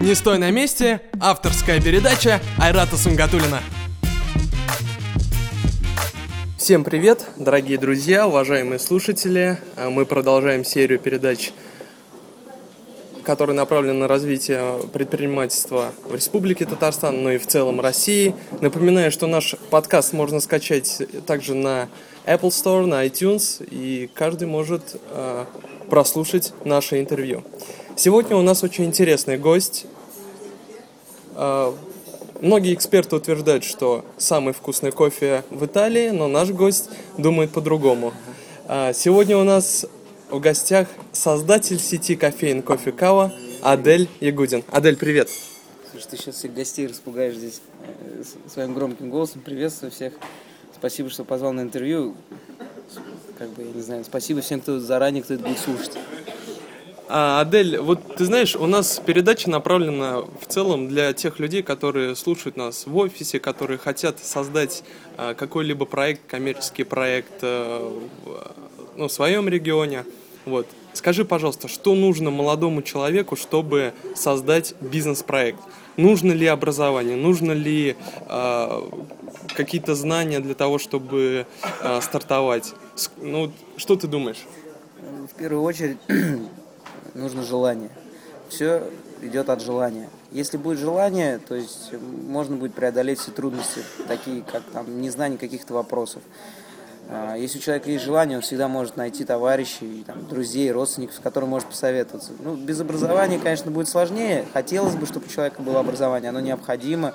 «Не стой на месте» — авторская передача Айрата Сунгатулина. Всем привет, дорогие друзья, уважаемые слушатели. А Мы продолжаем серию передач, которая направлена на развитие предпринимательства в Республике Татарстан, но и в целом России. Напоминаю, что наш подкаст можно скачать также на Apple Store, на iTunes, и каждый может э, прослушать наше интервью. Сегодня у нас очень интересный гость. Э, Многие эксперты утверждают, что самый вкусный кофе в Италии, но наш гость думает по-другому. А, Сегодня у нас в гостях создатель сети кофеин Кофе Кава Адель Ягудин. Адель, привет! Слушай, ты сейчас всех гостей распугаешь здесь э, своим громким голосом. Приветствую всех. Спасибо, что позвал на интервью. Как бы, я не знаю, спасибо всем, кто заранее, кто это будет слушать. А, Адель, вот ты знаешь, у нас передача направлена в целом для тех людей, которые слушают нас в офисе, которые хотят создать а, какой-либо проект, коммерческий проект э, в, ну, в своем регионе. Вот. Скажи, пожалуйста, что нужно молодому человеку, чтобы создать бизнес-проект? Нужно ли образование? Нужно ли а, какие-то знания для того, чтобы а, стартовать? Ну, что ты думаешь? В первую очередь нужно желание. Все идет от желания. Если будет желание, то есть можно будет преодолеть все трудности, такие как там незнание каких-то вопросов. А, Если у человека есть желание, он всегда может найти товарищей, там, друзей, родственников, с которыми может посоветоваться. Ну, без образования, конечно, будет сложнее. Хотелось бы, чтобы у человека было образование, оно необходимо.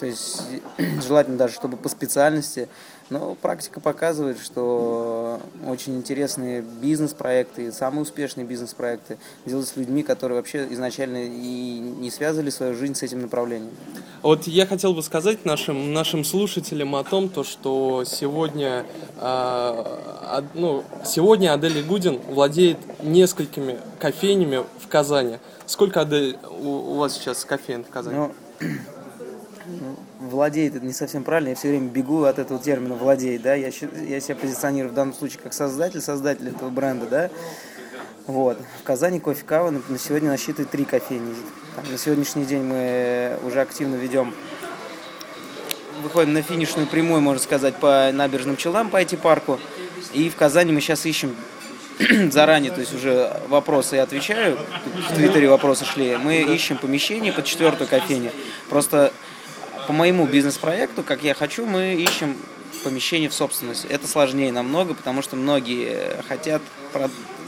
То есть желательно даже, чтобы по специальности. Но практика показывает, что очень интересные бизнес-проекты, самые успешные бизнес-проекты делают с людьми, которые вообще изначально и не связывали свою жизнь с этим направлением. Вот я хотел бы сказать нашим, нашим слушателям о том, то, что сегодня, од- ну, сегодня Адель Гудин владеет несколькими кофейнями в Казани. Сколько, Адель, у, у вас сейчас кофеин в Казани? Ну, владеет это не совсем правильно, я все время бегу от этого термина владеет, да, я, я себя позиционирую в данном случае как создатель, создатель этого бренда, да, вот. В Казани кофе кава на, сегодня насчитывает три кофейни. Там, на сегодняшний день мы уже активно ведем выходим на финишную прямую, можно сказать, по набережным Челнам, по IT-парку. И в Казани мы сейчас ищем заранее, то есть уже вопросы я отвечаю, в Твиттере вопросы шли, мы ищем помещение под четвертую кофейню. Просто по моему бизнес-проекту, как я хочу, мы ищем помещение в собственность. Это сложнее намного, потому что многие хотят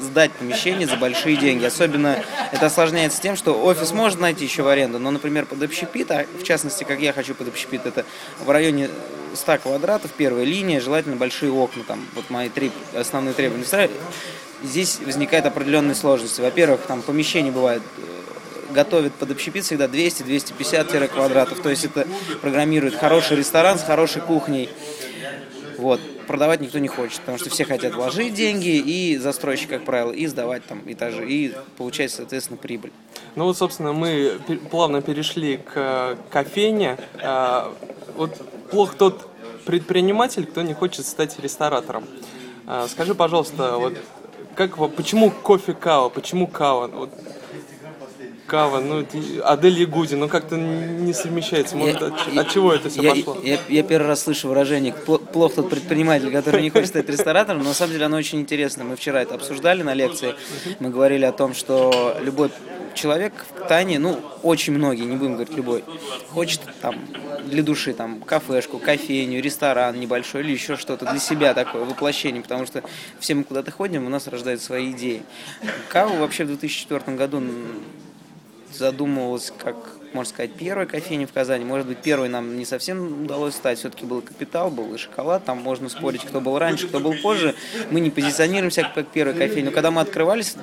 сдать помещение за большие деньги. Особенно это осложняется тем, что офис можно найти еще в аренду, но, например, под общепит, а в частности, как я хочу под общепит, это в районе 100 квадратов, первая линия, желательно большие окна, там, вот мои три основные требования. Здесь возникают определенные сложности. Во-первых, там помещение бывает э, готовят под общепит всегда 200-250 квадратов. То есть это программирует хороший ресторан с хорошей кухней. Вот. Продавать никто не хочет, потому что все хотят вложить деньги, и застройщик, как правило, и сдавать там этажи, и получать, соответственно, прибыль. Ну вот, собственно, мы плавно перешли к кофейне. А, Вот плох тот предприниматель, кто не хочет стать ресторатором. А, Скажи, пожалуйста, вот как, почему кофе кава, почему кава? Вот кава, ну, Адель Ягуди, ну как-то не совмещается. Может, от, Я- от чего это все я, пошло? Я, я первый раз слышу выражение «пло- «плох тот предприниматель, который не хочет стать ресторатором», но на самом деле оно очень интересно. Мы вчера это обсуждали на лекции. Мы говорили о том, что любой человек в Тане, ну, очень многие, не будем говорить любой, хочет там для души там кафешку, кофейню, ресторан небольшой или еще что-то для себя такое, воплощение, потому что все мы куда-то ходим, у нас рождаются свои идеи. Каву вообще в 2004 году задумывалась как, можно сказать, первая кофейня в Казани. Может быть, первой нам не совсем удалось стать. Все-таки был капитал, был и шоколад. Там можно спорить, кто был раньше, кто был позже. Мы не позиционируемся как первая кофейня. Но когда мы открывались,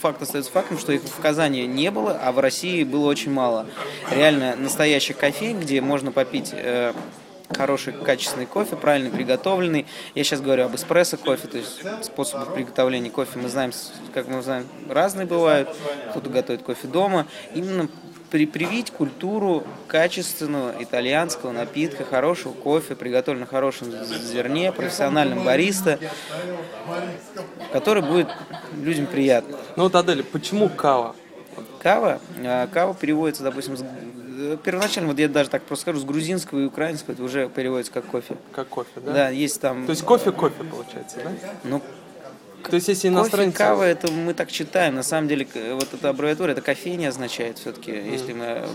факт остается фактом, что их в Казани не было, а в России было очень мало. Реально настоящих кофейн, где можно попить э, хороший качественный кофе, правильно приготовленный. Я сейчас говорю об эспрессо кофе, то есть способов приготовления кофе мы знаем, как мы знаем, разные бывают. Кто-то готовит кофе дома. Именно при- привить культуру качественного итальянского напитка, хорошего кофе, приготовленного хорошем зерне, профессиональным бариста, который будет людям приятно. Ну вот, Адель, почему кава? Кава, а, кава переводится, допустим, первоначально, вот я даже так просто скажу, с грузинского и украинского это уже переводится как кофе. Как кофе, да? Да, есть там, То есть кофе-кофе получается, да? ну, То есть если кофе, иностранец... кава, это мы так читаем. На самом деле, к- вот эта аббревиатура, это кофейня означает все-таки, если мы э,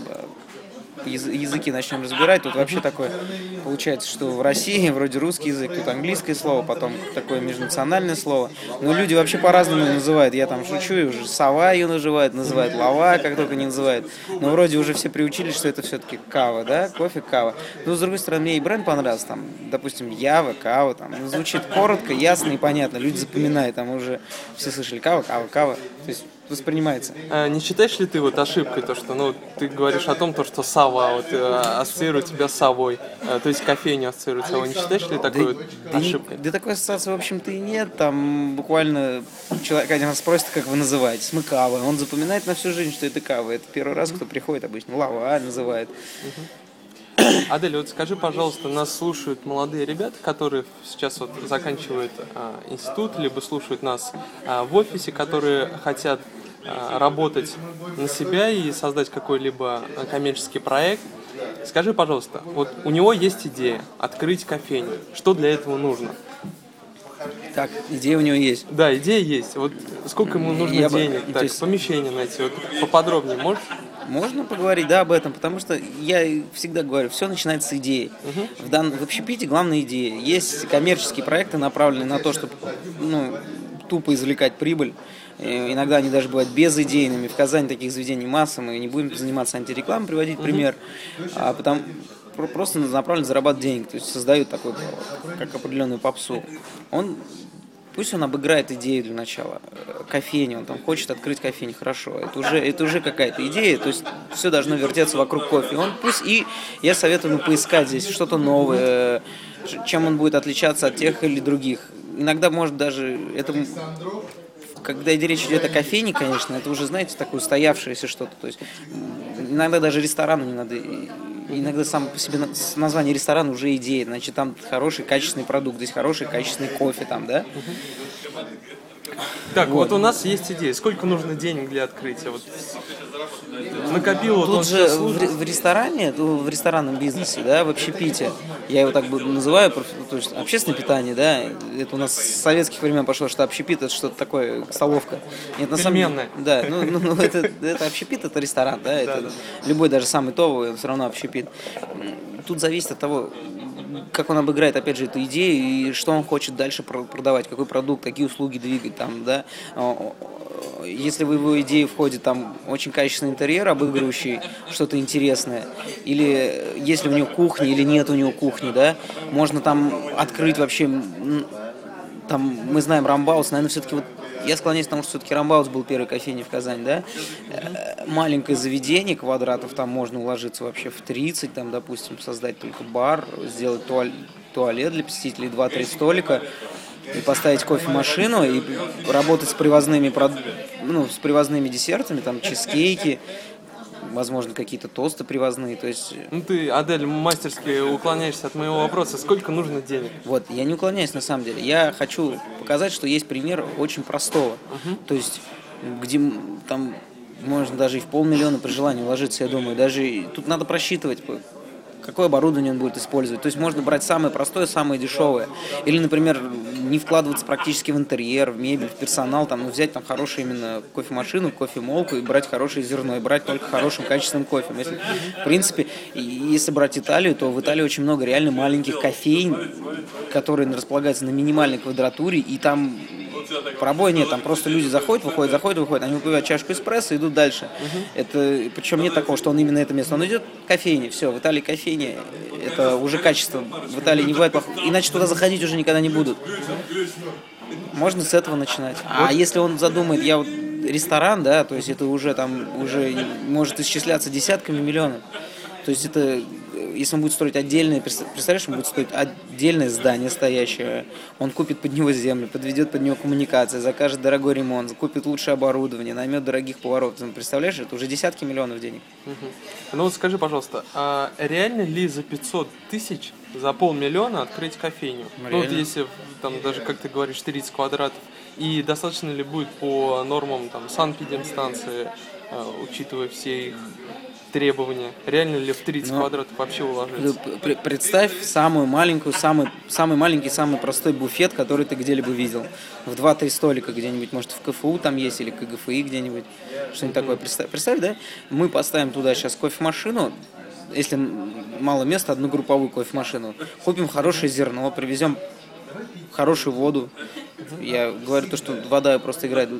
языки начнем разбирать, тут вообще такое получается, что в России вроде русский язык, тут английское слово, потом такое межнациональное слово. Но люди вообще по-разному называют. Я там шучу, и уже сова ее называют, называют лава, как только не называют. Но вроде уже все приучились, что это все-таки кава, да, кофе, кава. Но с другой стороны, мне и бренд понравился, там, допустим, Ява, кава, там, звучит коротко, ясно и понятно, люди запоминают, там уже все слышали кава, кава, кава, то есть воспринимается. А Не считаешь ли ты вот ошибкой то, что ну ты говоришь о том, то, что сова вот э, ассоциирует тебя с совой, э, то есть кофейню ассоциирует совой. Не считаешь ли такой вот Да, не- ошибкой? да такой ассоциации, в общем-то, и нет. Там буквально человек один раз спросит, как вы называетесь. Мы кава. Он запоминает на всю жизнь, что это кава. Это первый раз, кто приходит обычно. Лава называет. Адель, вот скажи, пожалуйста, нас слушают молодые ребята, которые сейчас вот заканчивают а, институт, либо слушают нас а, в офисе, которые хотят а, работать на себя и создать какой-либо а, коммерческий проект. Скажи, пожалуйста, вот у него есть идея открыть кофейню. Что для этого нужно? Так, идея у него есть. Да, идея есть. Вот сколько ему нужно Я бы- денег? то Так, есть- помещение найти. Вот поподробнее можешь? Можно поговорить, да, об этом, потому что я всегда говорю, все начинается с идеи. В, дан... в общепите главная идея. Есть коммерческие проекты, направленные на то, чтобы ну, тупо извлекать прибыль. Э, Иногда они даже бывают безидейными. В Казани таких заведений масса, мы не будем заниматься антирекламой, приводить пример. А потом про- просто направлен зарабатывать денег, то есть создают такой, как определенную попсу. Он Пусть он обыграет идею для начала. Кофейню, он там хочет открыть кофейню, хорошо. Это уже, это уже какая-то идея, то есть все должно вертеться вокруг кофе. Он пусть и, я советую ему поискать здесь что-то новое, чем он будет отличаться от тех или других. Иногда может даже, это, когда речь идет о кофейне, конечно, это уже, знаете, такое устоявшееся что-то. То есть иногда даже ресторану не надо Иногда сам по себе название ресторана уже идея, значит, там хороший качественный продукт, здесь хороший качественный кофе, там, да? Так, вот. у нас есть идея. Сколько нужно денег для открытия? Вот накопил вот Тут же в, в ресторане, ну, в ресторанном бизнесе, да, в общепите, я его так называю, проф- то есть общественное питание, да, это у нас с советских времен пошло, что общепит это что-то такое, столовка. Нет, на самом деле, да, ну, ну, ну, это, это общепит, это ресторан, да, это любой даже самый товый, все равно общепит. Тут зависит от того, как он обыграет, опять же, эту идею и что он хочет дальше про- продавать, какой продукт, какие услуги двигать там, да. Если в его идею входит там очень качественный интерьер, обыгрывающий что-то интересное, или если у него кухня или нет у него кухни, да, можно там открыть вообще, там мы знаем Рамбаус, наверное, все-таки вот я склоняюсь к тому, что все-таки Рамбаус был первой кофейней в Казани, да? Э, Маленькое заведение, квадратов там можно уложиться вообще в 30, там, допустим, создать только бар, сделать туаль- туалет для посетителей, 2-3 столика, и поставить кофемашину, и работать с привозными, ну, с привозными десертами, там, чизкейки, возможно, какие-то тосты привозные, то есть Ну ты, Адель, мастерски уклоняешься от моего вопроса. Сколько нужно денег? Вот, я не уклоняюсь на самом деле. Я хочу показать, что есть пример очень простого. То есть, где там можно даже и в полмиллиона при желании уложиться, я думаю. Даже тут надо просчитывать, какое оборудование он будет использовать. То есть можно брать самое простое, самое дешевое. Или, например, не вкладываться практически в интерьер, в мебель, в персонал, там, ну, взять там хорошую именно кофемашину, кофемолку и брать хорошее зерно, и брать только хорошим качественным кофе. Если, в принципе, если брать Италию, то в Италии очень много реально маленьких кофейн, которые располагаются на минимальной квадратуре, и там пробоя нет, там просто люди заходят, выходят, заходят, выходят, они выпивают чашку эспрессо и идут дальше. Это, причем нет такого, что он именно это место. Он идет в кофейне, все, в Италии кофейня, это уже качество. В Италии не бывает плохого. Иначе туда заходить уже никогда не будут. Можно с этого начинать. А если он задумает, я вот ресторан, да, то есть это уже там уже может исчисляться десятками миллионов. То есть это, если он будет строить отдельное, представ- представляешь, он будет строить отдельное здание стоящее, он купит под него землю, подведет под него коммуникации, закажет дорогой ремонт, купит лучшее оборудование, наймет дорогих поваров. Ты представляешь, это уже десятки миллионов денег. Ну вот скажи, пожалуйста, а реально ли за 500 тысяч, за полмиллиона открыть кофейню? Ну вот Реально. если там даже, как ты говоришь, 30 квадратов, и достаточно ли будет по нормам там санэпидемстанции э, учитывая все их требования? Реально ли в 30 Ну, квадратов вообще уложиться? Пр- Представь самую маленькую, самый, самый маленький, самый простой буфет, который ты где-либо видел. В 2-3 столика где-нибудь, может, в КФУ там есть или КГФИ где-нибудь. Что-нибудь такое. Представь, представь, да? Мы поставим туда сейчас кофемашину, если мало места, одну групповую кофемашину. Купим хорошее зерно, привезем хорошую воду. Я говорю то, что вода просто играет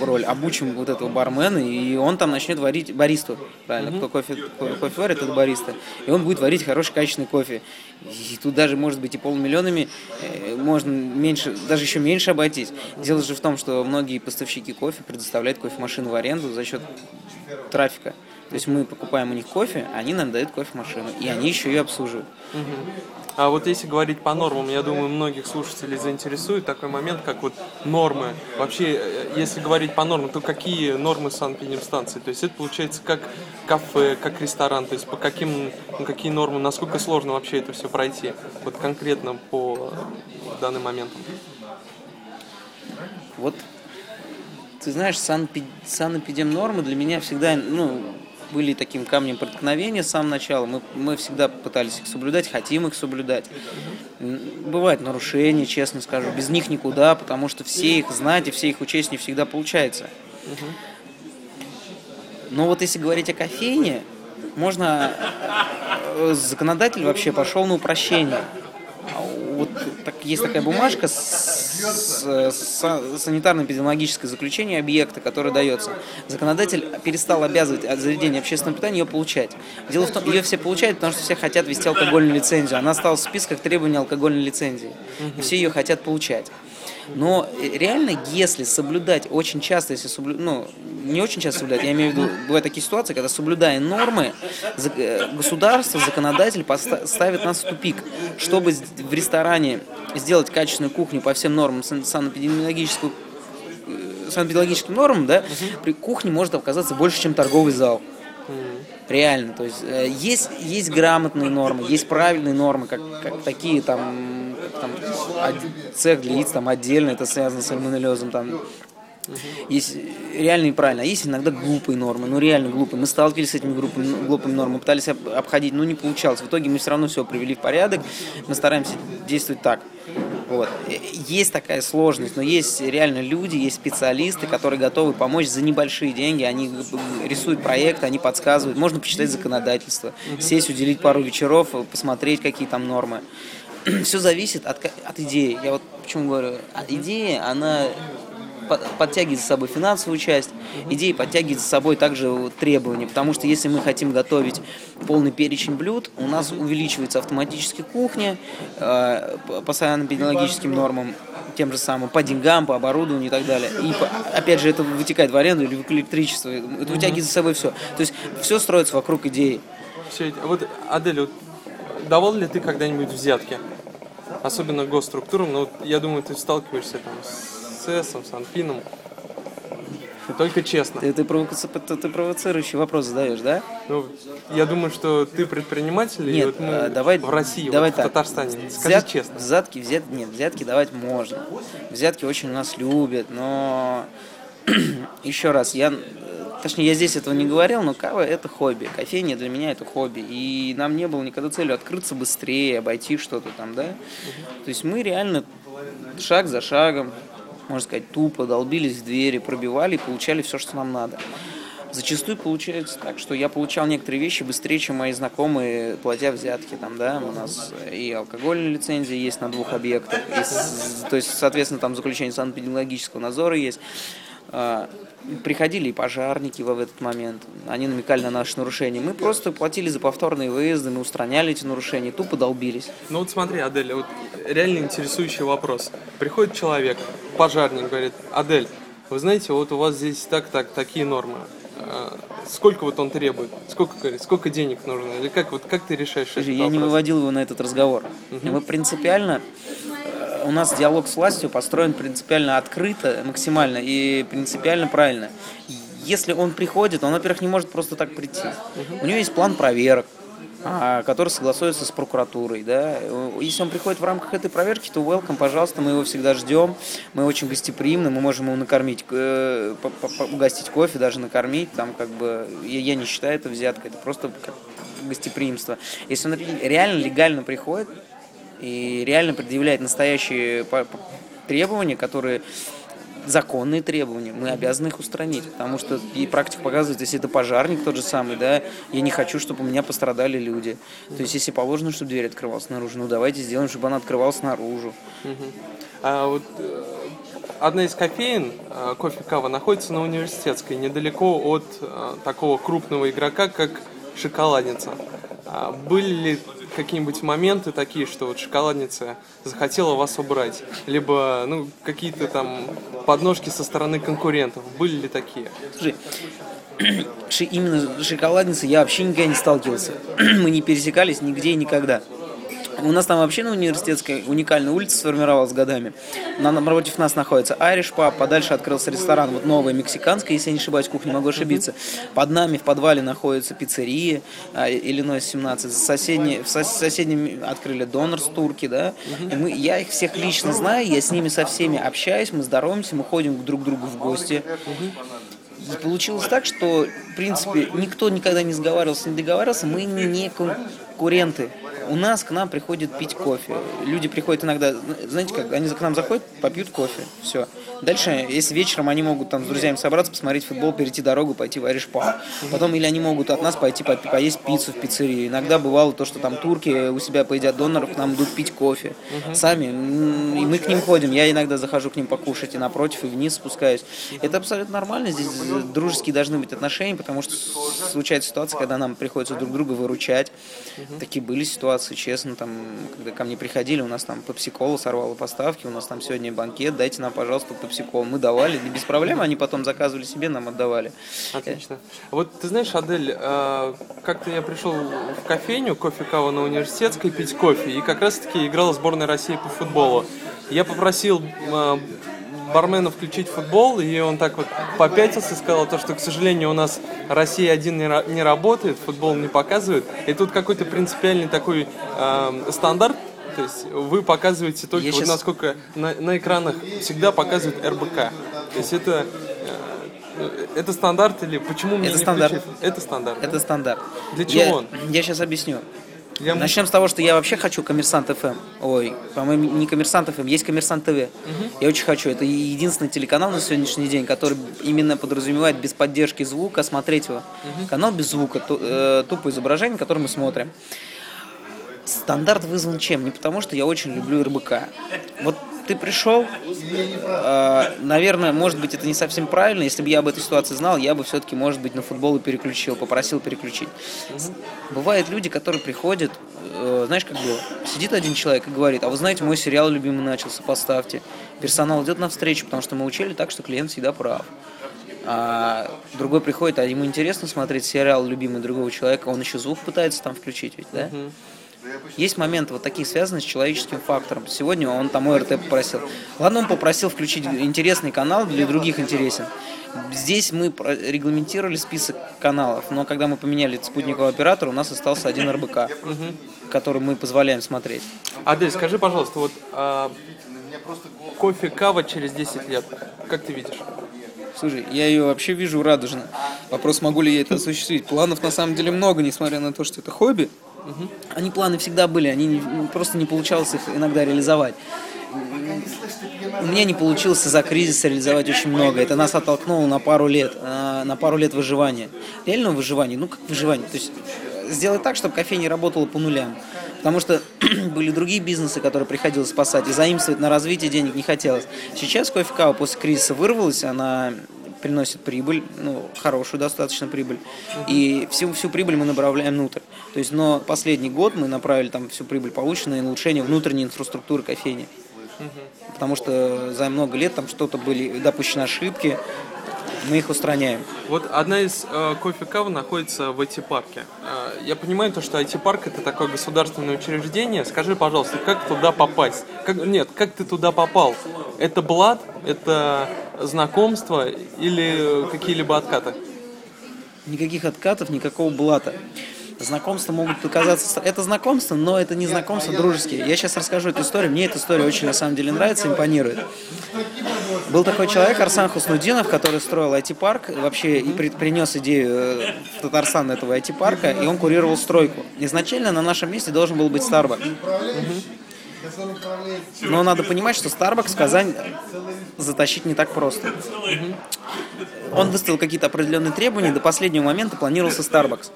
роль. Обучим вот этого бармена, и он там начнет варить баристу. Правильно, кто кофе, ко- кофе варит, это бариста. И он будет варить хороший, качественный кофе. И тут даже, может быть, и полмиллионами э, можно меньше, даже еще меньше обойтись. Дело же в том, что многие поставщики кофе предоставляют кофемашину в аренду за счет трафика. То есть мы покупаем у них кофе, они нам дают кофемашину, и они еще ее обслуживают. А вот если говорить по нормам, я думаю, многих слушателей заинтересует такой момент, как вот нормы. Вообще, э, если говорить по нормам, то какие нормы санэпидемстанции? То есть это получается как кафе, как ресторан, то есть по каким, ну, какие нормы, насколько сложно вообще это все пройти? Вот конкретно по данный момент. Вот, ты знаешь, санэпи- санэпидемнормы для меня всегда, ну, были таким камнем преткновения с самого начала. Мы, мы всегда пытались их соблюдать, хотим их соблюдать. Бывают нарушения, честно скажу. Без них никуда, потому что все их знать и все их учесть не всегда получается. Но вот если говорить о кофейне, можно... э, Законодатель вообще пошел на упрощение. А Вот так, есть такая бумажка с, с- санитарно-эпидемиологическое заключение объекта, которое дается. Законодатель перестал обязывать от заведения общественного питания ее получать. Дело в том, ее все получают, потому что все хотят вести алкогольную лицензию. Она стала в списках требований алкогольной лицензии. И все ее хотят получать. Но э, реально, если соблюдать очень часто, если соблю... ну, не очень часто соблюдать, я имею в виду, бывают такие ситуации, когда соблюдая нормы, э, государство, законодатель поста- ставит нас в тупик. Чтобы в ресторане сделать качественную кухню по всем нормам сан- санэпидемиологического э, санэпидемиологическим нормам, да, при кухне может оказаться больше, чем торговый зал. Реально, то есть э, есть, есть грамотные нормы, есть правильные нормы, как, как такие там, как там од- цех для яиц там отдельно, это связано с сальмонеллезом, там есть реально и правильно, а есть иногда глупые нормы, ну реально глупые. Мы сталкивались с этими группами, глупыми нормами, пытались об- обходить, но не получалось. В итоге мы все равно все привели в порядок, мы стараемся действовать так. Вот. Э, Есть такая сложность, но есть реально люди, есть специалисты, которые готовы помочь за небольшие деньги. Они рисуют проект, они подсказывают. Можно почитать законодательство, сесть, уделить пару вечеров, э, посмотреть, какие там нормы. Все зависит от, от идеи. Я вот почему говорю, а идея, она подтягивает за собой финансовую часть, идея подтягивает за собой также требования, потому что если мы хотим готовить полный перечень блюд, у нас увеличивается автоматически кухня э, по- санэпидемиологическим нормам, тем же самым, по деньгам, по оборудованию и так далее. И опять же это вытекает в аренду или в электричество, это вытягивает за собой все. То есть все строится вокруг идеи. Все эти- Вот, Адель, вот, давал ли ты когда-нибудь взятки? Особенно госструктурам, но вот, я думаю, ты сталкиваешься там с СЭСом, с Анфином. Только честно. Ты, ты, провока- ты- ты провоцирующий вопрос задаешь, да? Ну, я думаю, что ты предприниматель, и Нет, вот мы а, давай, в России, давай вот так. в Татарстане. Скажи Взят- честно. Взятки, взят, нет, взятки давать можно. Взятки очень у нас любят, но еще раз, я, точнее, я здесь этого не говорил, но кава это хобби. Кофейня для меня это хобби. И нам не было никогда целью открыться быстрее, обойти что-то там, да. То есть мы реально шаг за шагом, можно сказать, тупо долбились в двери, пробивали и получали все, что нам надо. Зачастую получается так, что я получал некоторые вещи быстрее, чем мои знакомые, платя взятки. Там, да, у нас и алкогольная лицензия есть на двух объектах, и то есть, соответственно, там заключение санэпидемиологического надзора есть. Приходили и пожарники в этот момент, они намекали на наши нарушения. Мы просто платили за повторные выезды, мы устраняли эти нарушения, тупо долбились. Ну вот смотри, Адель, вот реально интересующий вопрос. Приходит человек, пожарник, говорит, Адель, вы знаете, вот у вас здесь так, так, такие нормы. А, Сколько вот он требует? Сколько, сколько денег нужно? Или как, вот, как ты решаешь Слушай, я не вопрос? выводил его на этот разговор. Мы принципиально, у нас диалог с властью построен принципиально открыто, максимально и принципиально правильно. Если он приходит, он, во-первых, не может просто так прийти. У него есть план проверок. а, который согласуется с прокуратурой. Да? Если он приходит в рамках этой проверки, то welcome, пожалуйста, мы его всегда ждем. Мы очень гостеприимны, мы можем его накормить, э, угостить кофе, даже накормить. Там, как бы, я, не считаю это взяткой, это просто гостеприимство. Если он реально легально приходит и реально предъявляет настоящие требования, которые законные требования, мы обязаны их устранить, потому что и практика показывает, если это пожарник тот же самый, да, я не хочу, чтобы у меня пострадали люди. То есть, если положено, чтобы дверь открывалась снаружи, ну давайте сделаем, чтобы она открывалась наружу. А вот э, одна из кофеин, э, кофе кава, находится на университетской, недалеко от э, такого крупного игрока, как шоколадница. А были ли какие-нибудь моменты такие, что вот шоколадница захотела вас убрать? Либо, ну, какие-то там подножки со стороны конкурентов? Были ли такие? Слушай, именно шоколадница я вообще никогда не сталкивался. Мы не пересекались нигде и никогда. У нас там вообще на университетской уникальная улица сформировалась годами. На, напротив нас находится Irish Pub, подальше открылся ресторан, вот новая мексиканская, если я не ошибаюсь, кухня, могу ошибиться. Под нами в подвале находится пиццерия, Иллинойс 17. В, соседней, в соседнем открыли Донорс турки, да. И мы, я их всех лично знаю, я с ними со всеми общаюсь, мы здороваемся, мы ходим друг к другу в гости. И получилось так, что, в принципе, никто никогда не сговаривался, не договаривался, мы не конкуренты у нас к нам приходят пить кофе. Люди приходят иногда, знаете как, они к нам заходят, попьют кофе, все. Дальше, если вечером они могут там с друзьями собраться, посмотреть футбол, перейти дорогу, пойти в Pub. Потом или они могут от нас пойти по поесть пиццу в пиццерии. Иногда бывало то, что там турки у себя поедят доноров, к нам идут пить кофе. Сами. И мы к ним ходим. Я иногда захожу к ним покушать и напротив, и вниз спускаюсь. Это абсолютно нормально. Здесь дружеские должны быть отношения, потому что случается ситуация, когда нам приходится друг друга выручать. Такие были ситуации, честно, там, когда ко мне приходили, у нас там попсикола сорвала поставки, у нас там сегодня банкет, дайте нам, пожалуйста, Пепсико. Мы давали, без проблем они потом заказывали себе, нам отдавали. Отлично. Вот ты знаешь, Адель, а, как-то я пришел в кофейню, кофе кава на университетской, пить кофе, и как раз-таки играла сборная России по футболу. Я попросил а, бармена включить футбол, и он так вот попятился, сказал то, что, к сожалению, у нас Россия один не, не работает, футбол не показывает. И тут какой-то принципиальный такой э, стандарт то есть вы показываете только, вот сейчас... насколько на, на экранах всегда показывают РБК. То есть это э, это стандарт или почему мне это не стандарт. Включить? Это стандарт. Это стандарт. Для чего я, он? Я сейчас объясню. Я... Начнем с того, что я вообще хочу Коммерсант ФМ. Ой, по-моему, не Коммерсант ФМ, есть Коммерсант ТВ. Угу. Я очень хочу. Это единственный телеканал на сегодняшний день, который именно подразумевает без поддержки звука смотреть его. Угу. Канал без звука, э, тупое изображение, которое мы смотрим. Стандарт вызван чем? Не потому, что я очень люблю РБК. Вот ты пришел, э, наверное, может быть, это не совсем правильно. Если бы я об этой ситуации знал, я бы все-таки, может быть, на футбол и переключил, попросил переключить. Бывают люди, которые приходят, э, знаешь, как было, сидит один человек и говорит, а вы знаете, мой сериал любимый начался, поставьте. Персонал идет навстречу, потому что мы учили так, что клиент всегда прав. А другой приходит, а ему интересно смотреть сериал любимый другого человека, он еще звук пытается там включить, ведь, да? Uh-huh. Есть моменты вот такие, связанные с человеческим фактором. Сегодня он там ОРТ попросил. Ладно, он попросил включить интересный канал, для других интересен. Здесь мы регламентировали список каналов, но когда мы поменяли спутникового оператора, у нас остался один РБК, который мы позволяем смотреть. Адель, скажи, пожалуйста, вот а, кофе кава через 10 лет, как ты видишь? Слушай, я ее вообще вижу радужно. Вопрос, могу ли я это осуществить. Планов на самом деле много, несмотря на то, что это хобби. Угу. Они планы всегда были, они не, просто не получалось их иногда реализовать. У меня не получилось за кризис реализовать очень много. Это нас оттолкнуло на пару лет, э, на пару лет выживания. Реального выживания, ну как выживание, то есть э, сделать так, чтобы кофейня работала по нулям. Потому что были другие бизнесы, которые приходилось спасать, и заимствовать на развитие денег не хотелось. Сейчас кофе после кризиса вырвалась, она приносит прибыль, ну, хорошую достаточно прибыль. И всю, всю прибыль мы направляем внутрь. То есть, но последний год мы направили там всю прибыль полученную на улучшение внутренней инфраструктуры кофейни. Потому что за много лет там что-то были допущены ошибки, мы их устраняем. Вот одна из э, кофе кав находится в IT-парке. Э, я понимаю то, что IT-парк это такое государственное учреждение. Скажи, пожалуйста, как туда попасть? Как, нет, как ты туда попал? Это блат? Это знакомство или какие-либо откаты? Никаких откатов, никакого блата. Знакомства могут показаться... Это знакомство, но это не знакомство дружеские. Я сейчас расскажу эту историю. Мне эта история очень, на самом деле, нравится, импонирует. Был такой человек, Арсан Хуснудинов, который строил IT-парк, вообще и при, принес идею э, в Татарстан этого IT-парка, и он курировал стройку. Изначально на нашем месте должен был быть Starbucks. Но надо понимать, что Starbucks в Казань затащить не так просто. Он выставил какие-то определенные требования, до последнего момента планировался Starbucks.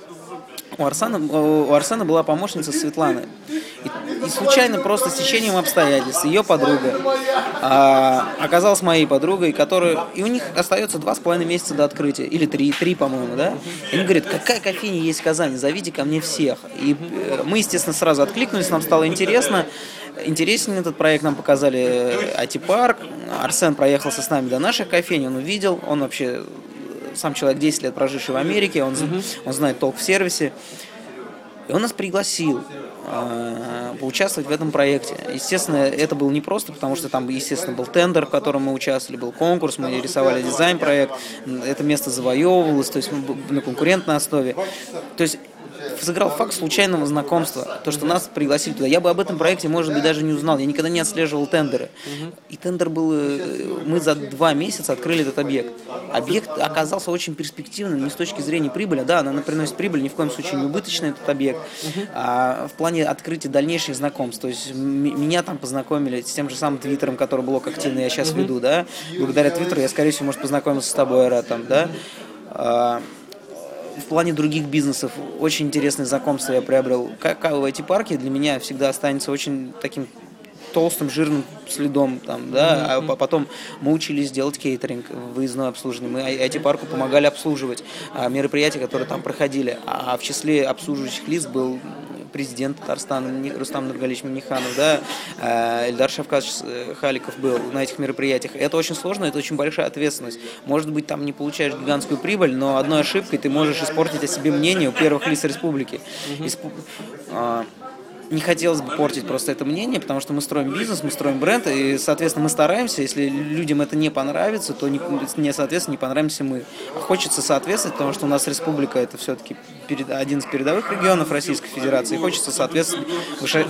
У Арсана, у Арсена была помощница Светланы. И, и случайно, просто с течением обстоятельств, ее подруга а, оказалась моей подругой, которая... И у них остается два с половиной месяца до открытия. Или три, три, по-моему, да? И они говорят, какая кофейня есть в Казани, зовите ко мне всех. И э, мы, естественно, сразу откликнулись, нам стало интересно интересен этот проект, нам показали IT-парк, Арсен проехался с нами до наших кофейни, он увидел, он вообще сам человек 10 лет проживший в Америке, он, он знает толк в сервисе, и он нас пригласил э, поучаствовать в этом проекте. Естественно, это было непросто, потому что там, естественно, был тендер, в котором мы участвовали, был конкурс, мы рисовали дизайн-проект, это место завоевывалось, то есть на конкурентной основе. То есть сыграл факт случайного знакомства. То, что нас пригласили туда. Я бы об этом проекте, может быть, даже не узнал. Я никогда не отслеживал тендеры. И тендер был... Э, мы за два месяца открыли этот объект. Объект оказался очень перспективным не с точки зрения прибыли. Да, она приносит прибыль, ни в коем случае не убыточный этот объект. А в плане открытия дальнейших знакомств. То есть меня там познакомили с тем же самым Твиттером, который блог активно я сейчас веду, да. Благодаря Твиттеру я, скорее всего, может, познакомился с тобой, Ара, там, да. В плане других бизнесов. Очень интересные знакомства я приобрел. Как в эти парки для меня всегда останется очень таким толстым, жирным следом, там, да, а потом мы учились делать кейтеринг, выездное обслуживание, мы эти парку помогали обслуживать а, мероприятия, которые там проходили, а в числе обслуживающих лиц был президент Татарстана Рустам Нургалич Миниханов, да, э, Эльдар Шавкадович э, Халиков был на этих мероприятиях. Это очень сложно, это очень большая ответственность. Может быть, там не получаешь гигантскую прибыль, но одной ошибкой ты можешь испортить о себе мнение у первых лиц республики. Угу не хотелось бы портить просто это мнение, потому что мы строим бизнес, мы строим бренд, и, соответственно, мы стараемся, если людям это не понравится, то, не, не соответственно, не понравимся мы. А хочется соответствовать, потому что у нас республика это все-таки один из передовых регионов Российской Федерации, и хочется соответствовать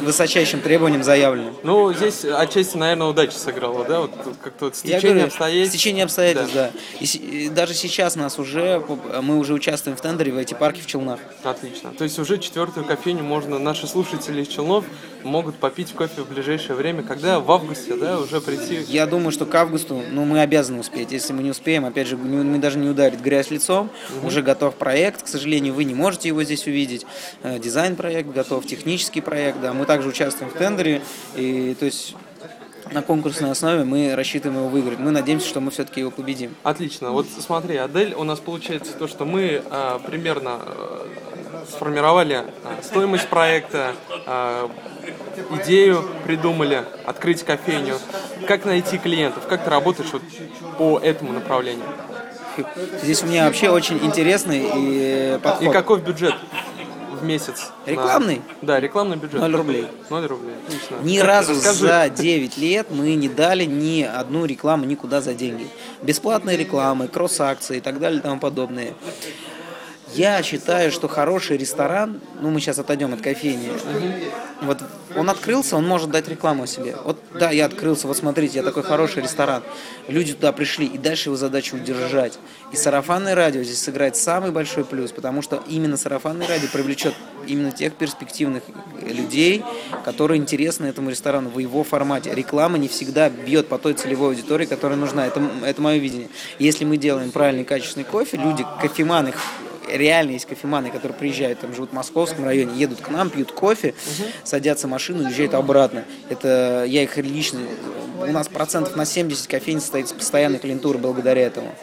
высочайшим требованиям заявленным. Ну, здесь отчасти, наверное, удача сыграла, да? Вот как-то вот стечение обстоятельств. Стечение обстоятельств, да. да. И, и даже сейчас нас уже, мы уже участвуем в тендере в эти парки в Челнах. Отлично. То есть уже четвертую кофейню можно наши слушатели из Челнов могут попить кофе в ближайшее время, когда в августе, да, уже прийти? Я думаю, что к августу, ну, мы обязаны успеть. Если мы не успеем, опять же, мы даже не ударить грязь лицом, угу. уже готов проект, к сожалению, вы не можете его здесь увидеть. Э, дизайн-проект готов, технический проект, да, мы также участвуем в тендере, и, то есть на конкурсной основе мы рассчитываем его выиграть. Мы надеемся, что мы все-таки его победим. Отлично. Вот смотри, Адель, у нас получается то, что мы а, примерно а, сформировали а, стоимость проекта, а, идею придумали, открыть кофейню. Как найти клиентов? Как ты работаешь вот по этому направлению? Здесь у меня вообще очень интересный и подход. И какой бюджет? в месяц. Рекламный? На... Да, рекламный бюджет. 0 рублей. 0 рублей, отлично. Ни разу за 9 лет мы не дали ни одну рекламу никуда за деньги. Бесплатные рекламы, кросс-акции и так далее и тому подобное. Я считаю, что хороший ресторан, ну мы сейчас отойдем от кофейни, вот он открылся, он может дать рекламу себе. Вот да, я открылся, вот смотрите, я такой хороший ресторан. Люди туда пришли, и дальше его задача удержать. И сарафанное радио здесь сыграет самый большой плюс, потому что именно сарафанное радио привлечет именно тех перспективных людей, которые интересны этому ресторану в его формате. Реклама не всегда бьет по той целевой аудитории, которая нужна. Это, это мое видение. Если мы делаем правильный качественный кофе, люди, кофеманы, реально есть кофеманы, которые приезжают, там живут в московском районе, едут к нам, пьют кофе, угу. садятся в машину и уезжают обратно. Это я их лично... У нас процентов на 70 кофейн состоит с постоянной клиентурой благодаря этому.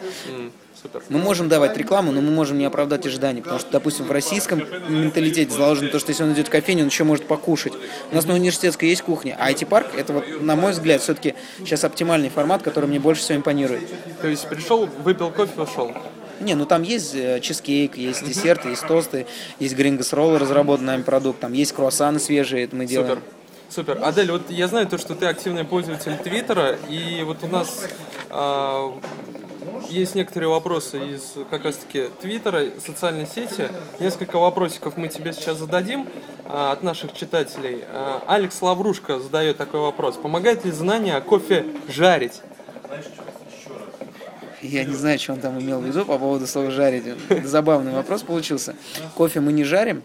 Мы можем давать рекламу, но мы можем не оправдать ожидания, потому что, допустим, в российском менталитете заложено то, что если он идет в кофейню, он еще может покушать. У нас на университетской есть кухня, а IT-парк, это вот, на мой взгляд, все-таки сейчас оптимальный формат, который мне больше всего импонирует. То есть пришел, выпил кофе, ушел? Не, ну там есть э, чизкейк, есть десерты, есть тосты, есть грингос ролл, разработанный нами продукт, там есть круассаны свежие, это мы делаем. Супер. Супер. Адель, вот я знаю то, что ты активный пользователь Твиттера, и вот у нас э, есть некоторые вопросы из как раз-таки Твиттера, социальной сети. Несколько вопросиков мы тебе сейчас зададим а, от наших читателей. А, Алекс Лаврушка задает такой вопрос. Помогает ли знание кофе жарить? Я не знаю, что он там имел в виду по поводу слова жарить. Забавный вопрос получился. Кофе мы не жарим,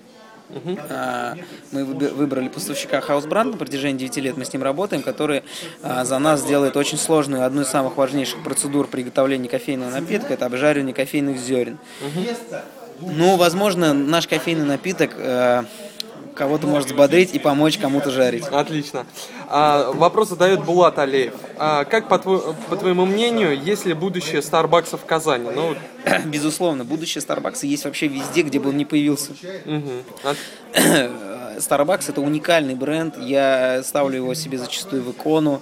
а, мы выбрали поставщика Хаусбранд на протяжении 9 лет, мы с ним работаем, который а, за нас делает очень сложную, одну из самых важнейших процедур приготовления кофейного напитка, это обжаривание кофейных зерен. Ну, возможно, наш кофейный напиток э, кого-то может взбодрить и помочь кому-то жарить. Отлично. А, вопрос задает Булат Алиев. А, как, по, тво, по твоему мнению, есть ли будущее Старбакса в Казани? Ну, Безусловно, будущее Старбакса есть вообще везде, где бы он ни появился. Угу. Starbucks это уникальный бренд, я ставлю его себе зачастую в икону.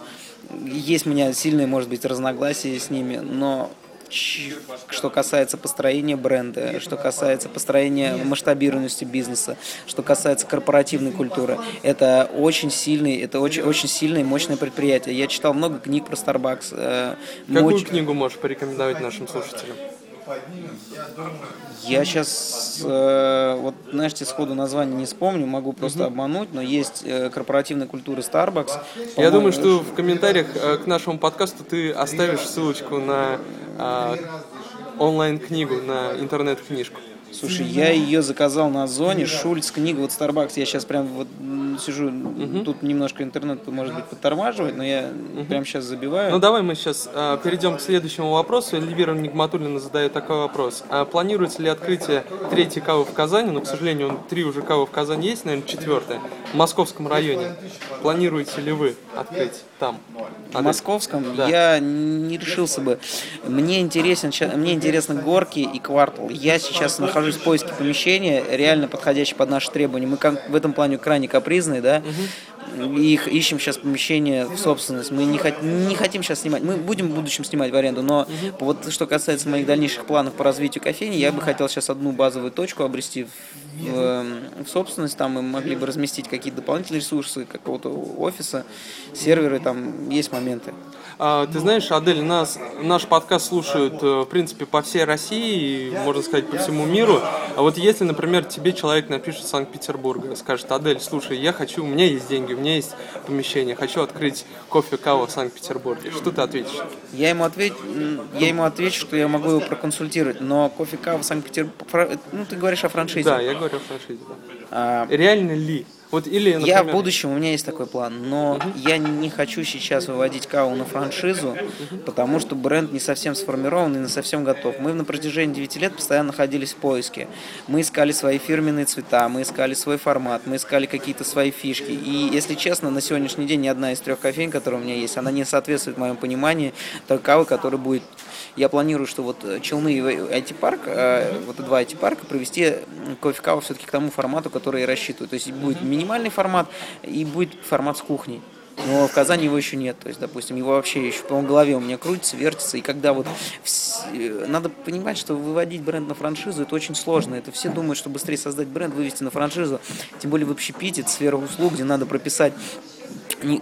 Есть у меня сильные, может быть, разногласия с ними, но что касается построения бренда, что касается построения масштабированности бизнеса, что касается корпоративной культуры. Это очень сильный, это очень, очень сильное и мощное предприятие. Я читал много книг про Starbucks. Э, Какую Моч... книгу можешь порекомендовать нашим слушателям? Я сейчас, э, вот, знаете, сходу название не вспомню, могу просто угу. обмануть, но есть э, корпоративная культура Starbucks. Я думаю, что в комментариях э, к нашему подкасту ты оставишь ссылочку на э, онлайн-книгу, на интернет-книжку. Слушай, я ее заказал на Озоне, Шульц, книга, вот Starbucks, я сейчас прям вот сижу, угу. тут немножко интернет, может быть, подтормаживает, но я угу. прям сейчас забиваю. Ну, давай мы сейчас а, перейдем к следующему вопросу. Эльвира Нигматуллина задает такой вопрос. А планируется ли открытие третьей кавы в Казани? Ну, к сожалению, он, три уже кавы в Казани есть, наверное, четвертая. В московском районе. Планируете ли вы открыть там? В московском да. я не решился бы. Мне интересен, мне интересны горки и квартал. Я сейчас нахожусь в поиске помещения, реально подходящего под наши требования. Мы в этом плане крайне капризные, да. Угу. И ищем сейчас помещение в собственность. Мы не, хот, не хотим сейчас снимать. Мы будем в будущем снимать в аренду, но угу. вот что касается моих дальнейших планов по развитию кофейни, я бы хотел сейчас одну базовую точку обрести в, в, эм, в собственность. Там мы могли бы разместить какие-то дополнительные ресурсы, какого-то офиса, серверы, там есть моменты. А, ты знаешь, Адель, нас, наш подкаст слушают, э, в принципе, по всей России, можно сказать, по всему миру. А вот если, например, тебе человек напишет из Санкт-Петербурга, скажет, Адель, слушай, я хочу, у меня есть деньги, у меня есть помещение, хочу открыть кофе-каву в Санкт-Петербурге. Что ты ответишь? Я ему, ответ... я ему отвечу, что я могу его проконсультировать, но кофе-кава в Санкт-Петербурге... Ну, ты говоришь о франшизе. Да, я говорю о франшизе, да. А... Реально ли? Вот или, например... Я в будущем, у меня есть такой план, но угу. я не хочу сейчас выводить каву на франшизу, угу. потому что бренд не совсем сформирован и не совсем готов. Мы на протяжении 9 лет постоянно находились в поиске. Мы искали свои фирменные цвета, мы искали свой формат, мы искали какие-то свои фишки. И, если честно, на сегодняшний день ни одна из трех кофеин, которые у меня есть, она не соответствует моему пониманию той кавы, которая будет я планирую, что вот Челны и IT-парк, э, вот два IT-парка провести кофе-каву все-таки к тому формату, который я рассчитываю. То есть будет минимальный формат и будет формат с кухней. Но в Казани его еще нет. То есть, допустим, его вообще еще по голове у меня крутится, вертится. И когда вот... Вс... Надо понимать, что выводить бренд на франшизу, это очень сложно. Это все думают, что быстрее создать бренд, вывести на франшизу. Тем более в общепите, это сфера услуг, где надо прописать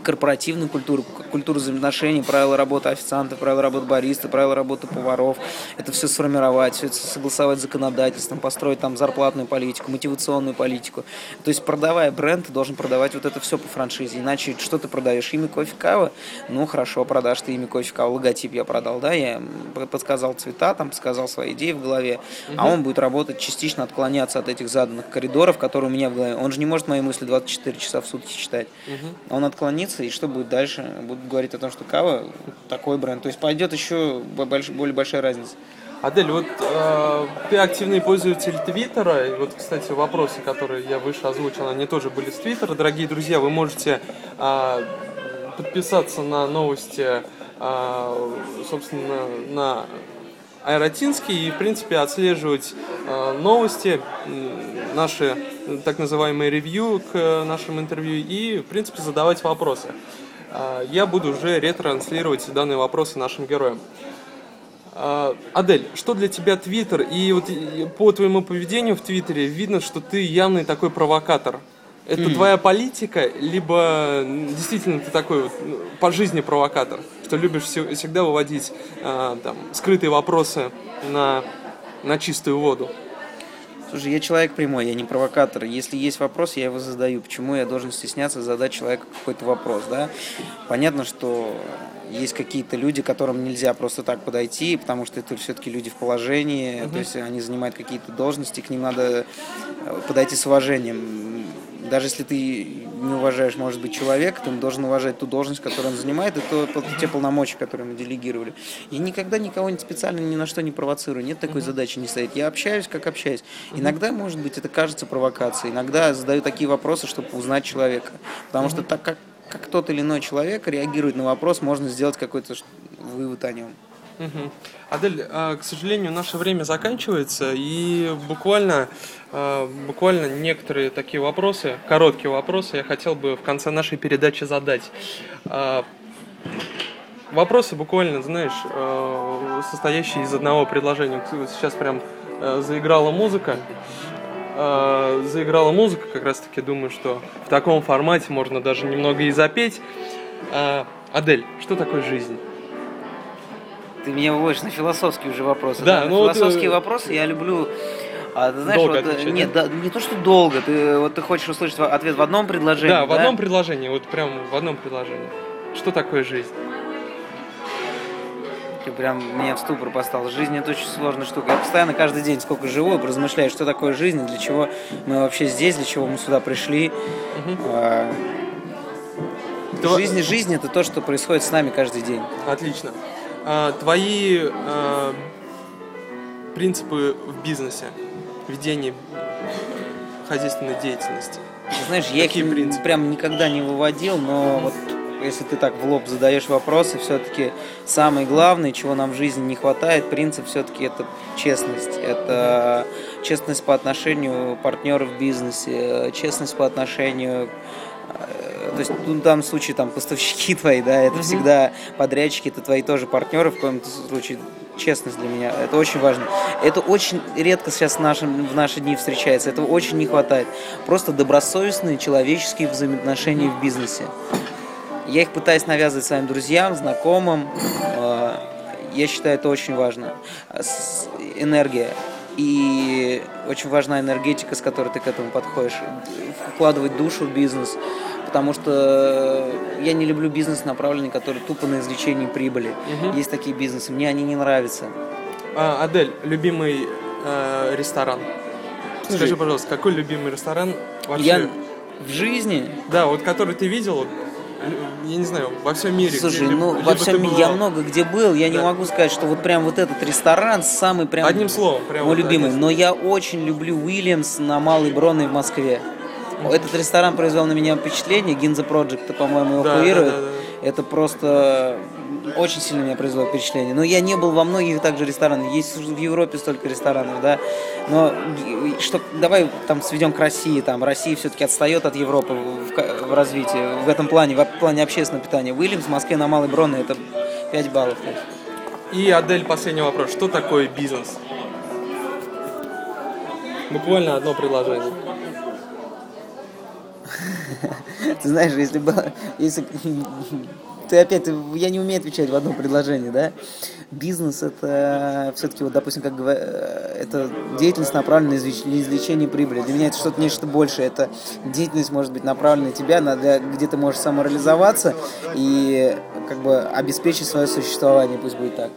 корпоративную культуру, культуру взаимоотношений, правила работы официантов, правила работы бариста, правила работы поваров. Это все сформировать, все это согласовать с законодательством, построить там зарплатную политику, мотивационную политику. То есть продавая бренд, ты должен продавать вот это все по франшизе. Иначе что ты продаешь? Имя кофе кава? Ну хорошо, продашь ты имя кофе кава, логотип я продал, да, я подсказал цвета, там подсказал свои идеи в голове, угу. а он будет работать частично отклоняться от этих заданных коридоров, которые у меня в голове. Он же не может мои мысли 24 часа в сутки читать. Угу. Он отклоняется отклониться, и что будет дальше? Будут говорить о том, что кава такой бренд. То есть пойдет еще больш, более большая разница. Адель, вот э, ты активный пользователь Твиттера. И вот, кстати, вопросы, которые я выше озвучил, они тоже были с Твиттера. Дорогие друзья, вы можете э, подписаться на новости, э, собственно, на Аэротинский и, в принципе, отслеживать э, новости, наши так называемые ревью к нашим интервью и, в принципе, задавать вопросы. Э, я буду уже ретранслировать данные вопросы нашим героям. Э, Адель, что для тебя Твиттер? И вот по твоему поведению в Твиттере видно, что ты явный такой провокатор. Это Мгм. твоя политика, либо действительно ты такой вот, ну, по жизни провокатор, что любишь все- всегда выводить а, там, скрытые вопросы на, на чистую воду. Слушай, я человек прямой, я не провокатор. Если есть вопрос, я его задаю. Почему я должен стесняться задать человеку какой-то вопрос, да? Понятно, что есть какие-то люди, которым нельзя просто так подойти, потому что это все-таки люди в положении, то есть они занимают какие-то должности, к ним надо э, подойти с уважением. Даже если ты не уважаешь, может быть, человека, ты должен уважать ту должность, которую он занимает, и то, те полномочия, которые ему делегировали. Я никогда никого не- специально ни на что не провоцирую, нет такой задачи не стоит. Я общаюсь, как общаюсь. Иногда, может быть, это кажется провокацией, иногда задаю такие вопросы, чтобы узнать человека. Потому что так как, как тот или иной человек реагирует на вопрос, можно сделать какой-то вывод о нем. Мгм. Адель, а, к сожалению, наше время заканчивается, и буквально, а, буквально некоторые такие вопросы, короткие вопросы, я хотел бы в конце нашей передачи задать. А, Вопросы буквально, знаешь, состоящие из одного предложения. Сейчас прям заиграла музыка. Э, Заиграла музыка, как раз таки думаю, что в таком формате можно даже немного и запеть. А, Адель, что такое жизнь? Ты меня выводишь на философские уже вопросы. Да, ну вот, философские э, вопросы я люблю. А, ты знаешь, Долго вот, э, отвечать, нет, да, не то, что долго. Ты вот ты хочешь услышать ответ в одном предложении. Да, в одном предложении, вот прям в одном предложении. Что такое жизнь? Ты прям меня в ступор поставил. Жизнь это очень сложная штука. Я постоянно каждый день, сколько живу, размышляю, что такое жизнь, для чего мы вообще здесь, для чего мы сюда пришли. А, Тва- Жизнь, жизнь это то, что происходит с нами каждый день. Отлично. А, твои а, принципы в бизнесе, ведении хозяйственной деятельности. Ты знаешь, я Какие их принципы? прям никогда не выводил, но вот если ты так в лоб задаешь вопросы, все-таки самый главный, чего нам в жизни не хватает, принцип все-таки это честность. Это честность по отношению партнеров в бизнесе, честность по отношению э, то есть ну, в данном случае там поставщики твои, да, это Мгм. всегда подрядчики, это твои тоже партнеры в каком-то случае. Честность для меня, это очень важно. Это очень редко сейчас в, нашем, в наши дни встречается, этого очень не хватает. Просто добросовестные человеческие взаимоотношения в бизнесе. Я их пытаюсь навязывать своим друзьям, знакомым. Э, Я считаю, это очень важно. Энергия. И очень важна энергетика, с которой ты к этому подходишь. Вкладывать душу в бизнес. Потому что я не люблю бизнес, направленный, который тупо на извлечении прибыли. Мгм. Есть такие бизнесы, мне они не нравятся. А, Адель, любимый э, ресторан. Скажи, пожалуйста, какой любимый ресторан вообще? Я в жизни Да, вот который ты видел, я не знаю, во всем мире. Слушай, где- ну либо во всем мире я много где был, я не Да. могу сказать, что вот прям вот этот ресторан самый прям Одним словом, прям мой вот любимый. одним Но я очень люблю Уильямс на Малой Бронной в Москве. Этот ресторан произвел на меня впечатление. Гинза Project, по-моему, его Да, курирует. да, да, Это просто очень сильно меня произвело впечатление. Но я не был во многих также ресторанах. Есть в Европе столько ресторанов, да. Но что, давай там сведем к России. Там Россия все-таки отстает от Европы в, в развитии в этом плане, в плане общественного питания. Уильямс в Москве на Малой Бронной это 5 баллов. И, Адель, последний вопрос. Что такое бизнес? Буквально одно предложение. Ты знаешь, если бы... Если... Ты опять, я не умею отвечать в одно предложение, да? Бизнес это все-таки, вот, допустим, как говоря, это деятельность направленная на извлеч- на извлечение прибыли. Для меня это что-то нечто большее. Это деятельность может быть направлена на тебя, на- где ты можешь самореализоваться и как бы обеспечить свое существование, пусть будет так.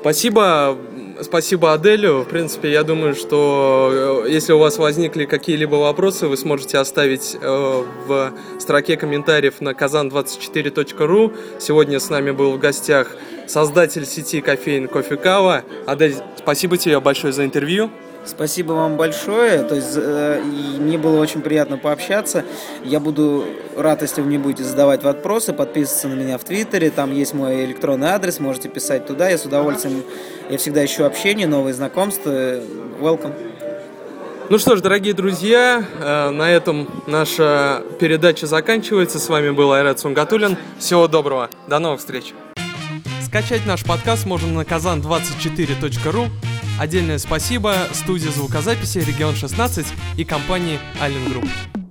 Спасибо, спасибо Аделю. В принципе, я думаю, что э, если у вас возникли какие-либо вопросы, вы сможете оставить э, в строке комментариев на kazan24.ru. Сегодня с нами был в гостях создатель сети кофеин Кофе Кава. Адель, спасибо тебе большое за интервью. Спасибо вам большое. То есть э, мне было очень приятно пообщаться. Я буду рад, если вы мне будете задавать вопросы, подписываться на меня в Твиттере. Там есть мой электронный адрес, можете писать туда. Я с удовольствием, я всегда ищу общение, новые знакомства. Welcome. Ну что ж, дорогие друзья, э, на этом наша передача заканчивается. С вами был Айрат Сунгатулин. Всего доброго. До новых встреч. Скачать наш подкаст можно на kazan24.ru. Отдельное спасибо студии звукозаписи «Регион 16» и компании Allen Group.